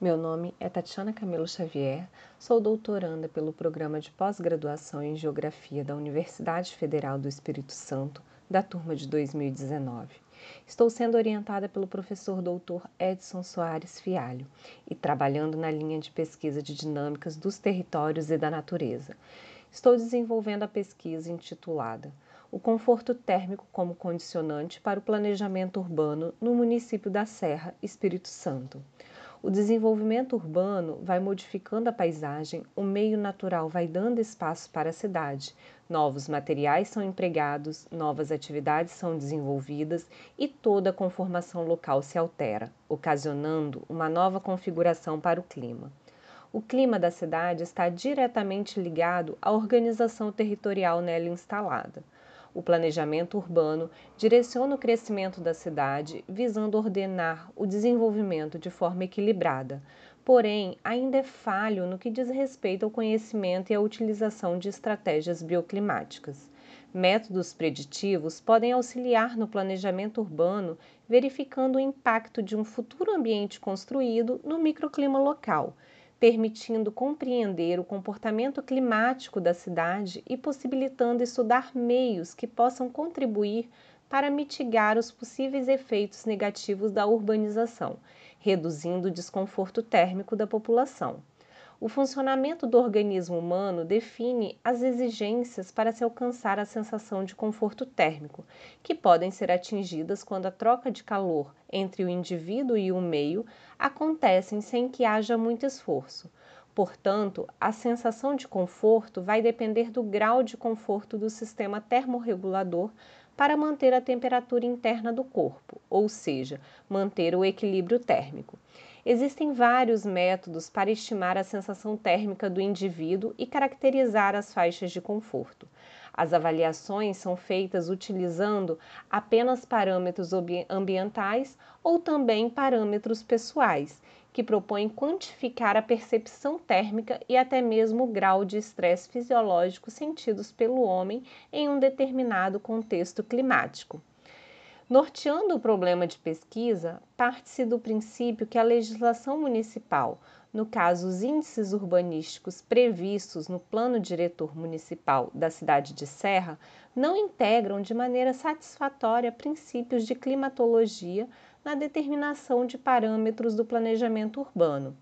Meu nome é Tatiana Camilo Xavier, sou doutoranda pelo programa de pós-graduação em Geografia da Universidade Federal do Espírito Santo, da turma de 2019. Estou sendo orientada pelo professor doutor Edson Soares Fialho e trabalhando na linha de pesquisa de dinâmicas dos territórios e da natureza. Estou desenvolvendo a pesquisa intitulada O conforto térmico como condicionante para o planejamento urbano no município da Serra, Espírito Santo. O desenvolvimento urbano vai modificando a paisagem, o meio natural vai dando espaço para a cidade, novos materiais são empregados, novas atividades são desenvolvidas e toda a conformação local se altera, ocasionando uma nova configuração para o clima. O clima da cidade está diretamente ligado à organização territorial nela instalada. O planejamento urbano direciona o crescimento da cidade, visando ordenar o desenvolvimento de forma equilibrada, porém ainda é falho no que diz respeito ao conhecimento e à utilização de estratégias bioclimáticas. Métodos preditivos podem auxiliar no planejamento urbano, verificando o impacto de um futuro ambiente construído no microclima local permitindo compreender o comportamento climático da cidade e possibilitando estudar meios que possam contribuir para mitigar os possíveis efeitos negativos da urbanização, reduzindo o desconforto térmico da população. O funcionamento do organismo humano define as exigências para se alcançar a sensação de conforto térmico, que podem ser atingidas quando a troca de calor entre o indivíduo e o meio acontecem sem que haja muito esforço. Portanto, a sensação de conforto vai depender do grau de conforto do sistema termorregulador para manter a temperatura interna do corpo, ou seja, manter o equilíbrio térmico. Existem vários métodos para estimar a sensação térmica do indivíduo e caracterizar as faixas de conforto. As avaliações são feitas utilizando apenas parâmetros ambientais ou também parâmetros pessoais, que propõem quantificar a percepção térmica e até mesmo o grau de estresse fisiológico sentidos pelo homem em um determinado contexto climático. Norteando o problema de pesquisa, parte-se do princípio que a legislação municipal, no caso os índices urbanísticos previstos no Plano Diretor Municipal da cidade de Serra, não integram de maneira satisfatória princípios de climatologia na determinação de parâmetros do planejamento urbano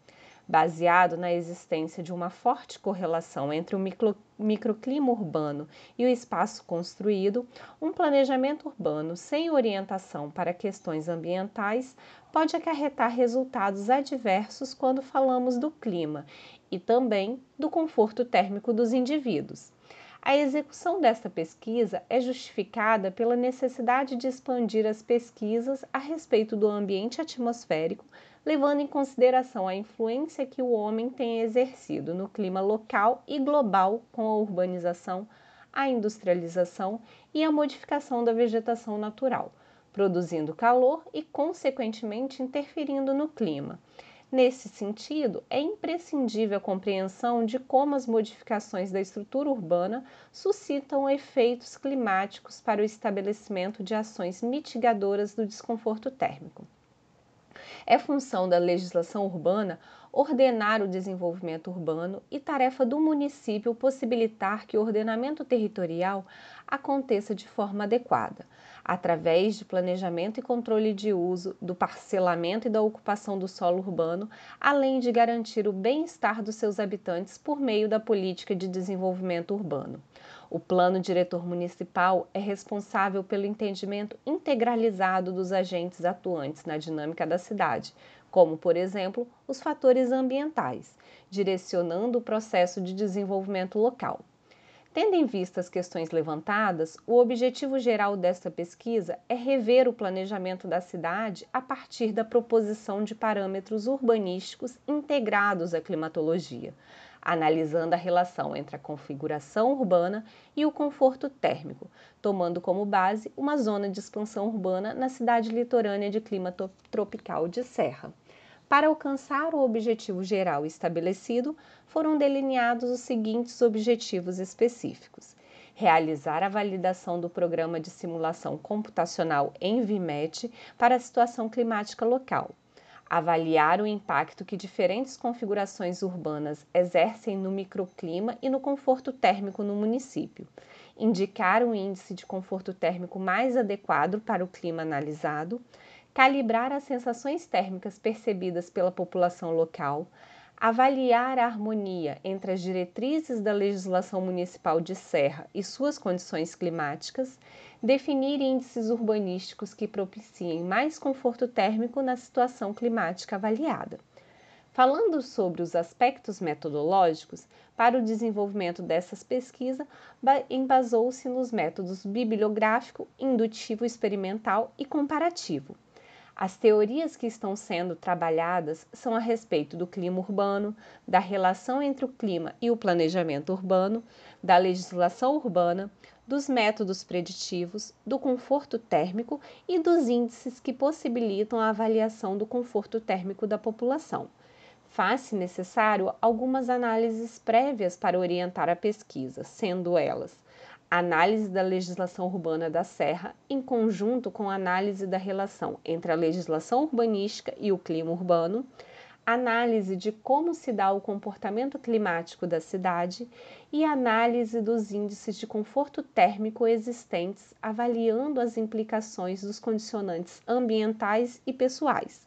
baseado na existência de uma forte correlação entre o micro, microclima urbano e o espaço construído, um planejamento urbano sem orientação para questões ambientais pode acarretar resultados adversos quando falamos do clima e também do conforto térmico dos indivíduos. A execução desta pesquisa é justificada pela necessidade de expandir as pesquisas a respeito do ambiente atmosférico, levando em consideração a influência que o homem tem exercido no clima local e global com a urbanização, a industrialização e a modificação da vegetação natural, produzindo calor e, consequentemente, interferindo no clima. Nesse sentido, é imprescindível a compreensão de como as modificações da estrutura urbana suscitam efeitos climáticos para o estabelecimento de ações mitigadoras do desconforto térmico. É função da legislação urbana ordenar o desenvolvimento urbano e tarefa do município possibilitar que o ordenamento territorial aconteça de forma adequada através de planejamento e controle de uso, do parcelamento e da ocupação do solo urbano, além de garantir o bem-estar dos seus habitantes por meio da política de desenvolvimento urbano. O plano diretor municipal é responsável pelo entendimento integralizado dos agentes atuantes na dinâmica da cidade, como, por exemplo, os fatores ambientais, direcionando o processo de desenvolvimento local. Tendo em vista as questões levantadas, o objetivo geral desta pesquisa é rever o planejamento da cidade a partir da proposição de parâmetros urbanísticos integrados à climatologia, analisando a relação entre a configuração urbana e o conforto térmico, tomando como base uma zona de expansão urbana na cidade litorânea de clima tropical de Serra. Para alcançar o objetivo geral estabelecido, foram delineados os seguintes objetivos específicos: realizar a validação do programa de simulação computacional em VIMET para a situação climática local, avaliar o impacto que diferentes configurações urbanas exercem no microclima e no conforto térmico no município, indicar o índice de conforto térmico mais adequado para o clima analisado, calibrar as sensações térmicas percebidas pela população local, avaliar a harmonia entre as diretrizes da legislação municipal de serra e suas condições climáticas, definir índices urbanísticos que propiciem mais conforto térmico na situação climática avaliada. Falando sobre os aspectos metodológicos, para o desenvolvimento dessas pesquisas, embasou-se nos métodos bibliográfico, indutivo experimental e comparativo. As teorias que estão sendo trabalhadas são a respeito do clima urbano, da relação entre o clima e o planejamento urbano, da legislação urbana, dos métodos preditivos, do conforto térmico e dos índices que possibilitam a avaliação do conforto térmico da população. Faz-se necessário algumas análises prévias para orientar a pesquisa, sendo elas análise da legislação urbana da Serra, em conjunto com análise da relação entre a legislação urbanística e o clima urbano, análise de como se dá o comportamento climático da cidade e análise dos índices de conforto térmico existentes, avaliando as implicações dos condicionantes ambientais e pessoais.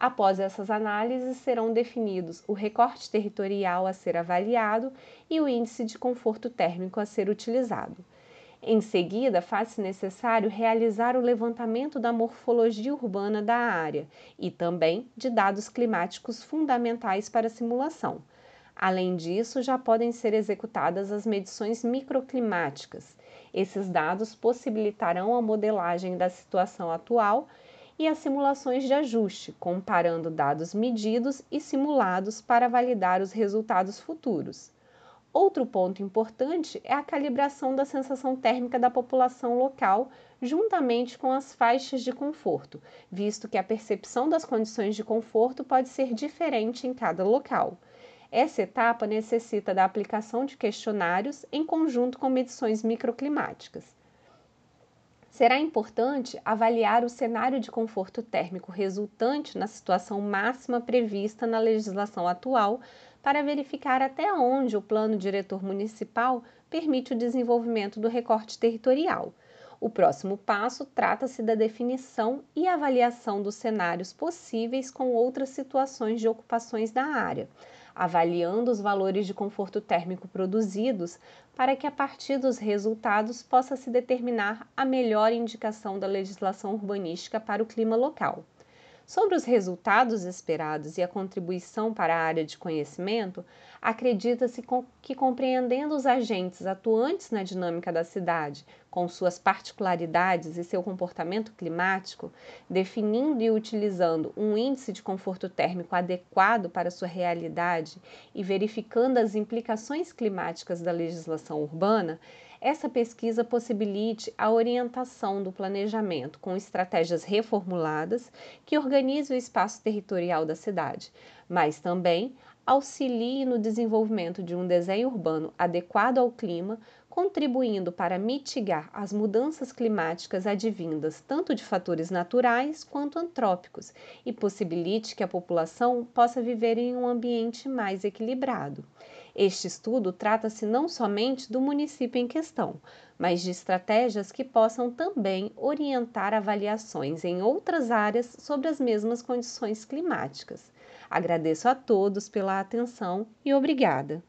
Após essas análises, serão definidos o recorte territorial a ser avaliado e o índice de conforto térmico a ser utilizado. Em seguida, faz-se necessário realizar o levantamento da morfologia urbana da área e também de dados climáticos fundamentais para a simulação. Além disso, já podem ser executadas as medições microclimáticas. Esses dados possibilitarão a modelagem da situação atual e as simulações de ajuste, comparando dados medidos e simulados para validar os resultados futuros. Outro ponto importante é a calibração da sensação térmica da população local, juntamente com as faixas de conforto, visto que a percepção das condições de conforto pode ser diferente em cada local. Essa etapa necessita da aplicação de questionários em conjunto com medições microclimáticas. Será importante avaliar o cenário de conforto térmico resultante na situação máxima prevista na legislação atual para verificar até onde o plano diretor municipal permite o desenvolvimento do recorte territorial. O próximo passo trata-se da definição e avaliação dos cenários possíveis com outras situações de ocupações da área, avaliando os valores de conforto térmico produzidos, para que a partir dos resultados possa se determinar a melhor indicação da legislação urbanística para o clima local. Sobre os resultados esperados e a contribuição para a área de conhecimento, acredita-se que compreendendo os agentes atuantes na dinâmica da cidade, com suas particularidades e seu comportamento climático, definindo e utilizando um índice de conforto térmico adequado para sua realidade e verificando as implicações climáticas da legislação urbana, essa pesquisa possibilite a orientação do planejamento com estratégias reformuladas que organizem o espaço territorial da cidade, mas também auxilie no desenvolvimento de um desenho urbano adequado ao clima, contribuindo para mitigar as mudanças climáticas advindas tanto de fatores naturais quanto antrópicos e possibilite que a população possa viver em um ambiente mais equilibrado. Este estudo trata-se não somente do município em questão, mas de estratégias que possam também orientar avaliações em outras áreas sobre as mesmas condições climáticas. Agradeço a todos pela atenção e obrigada.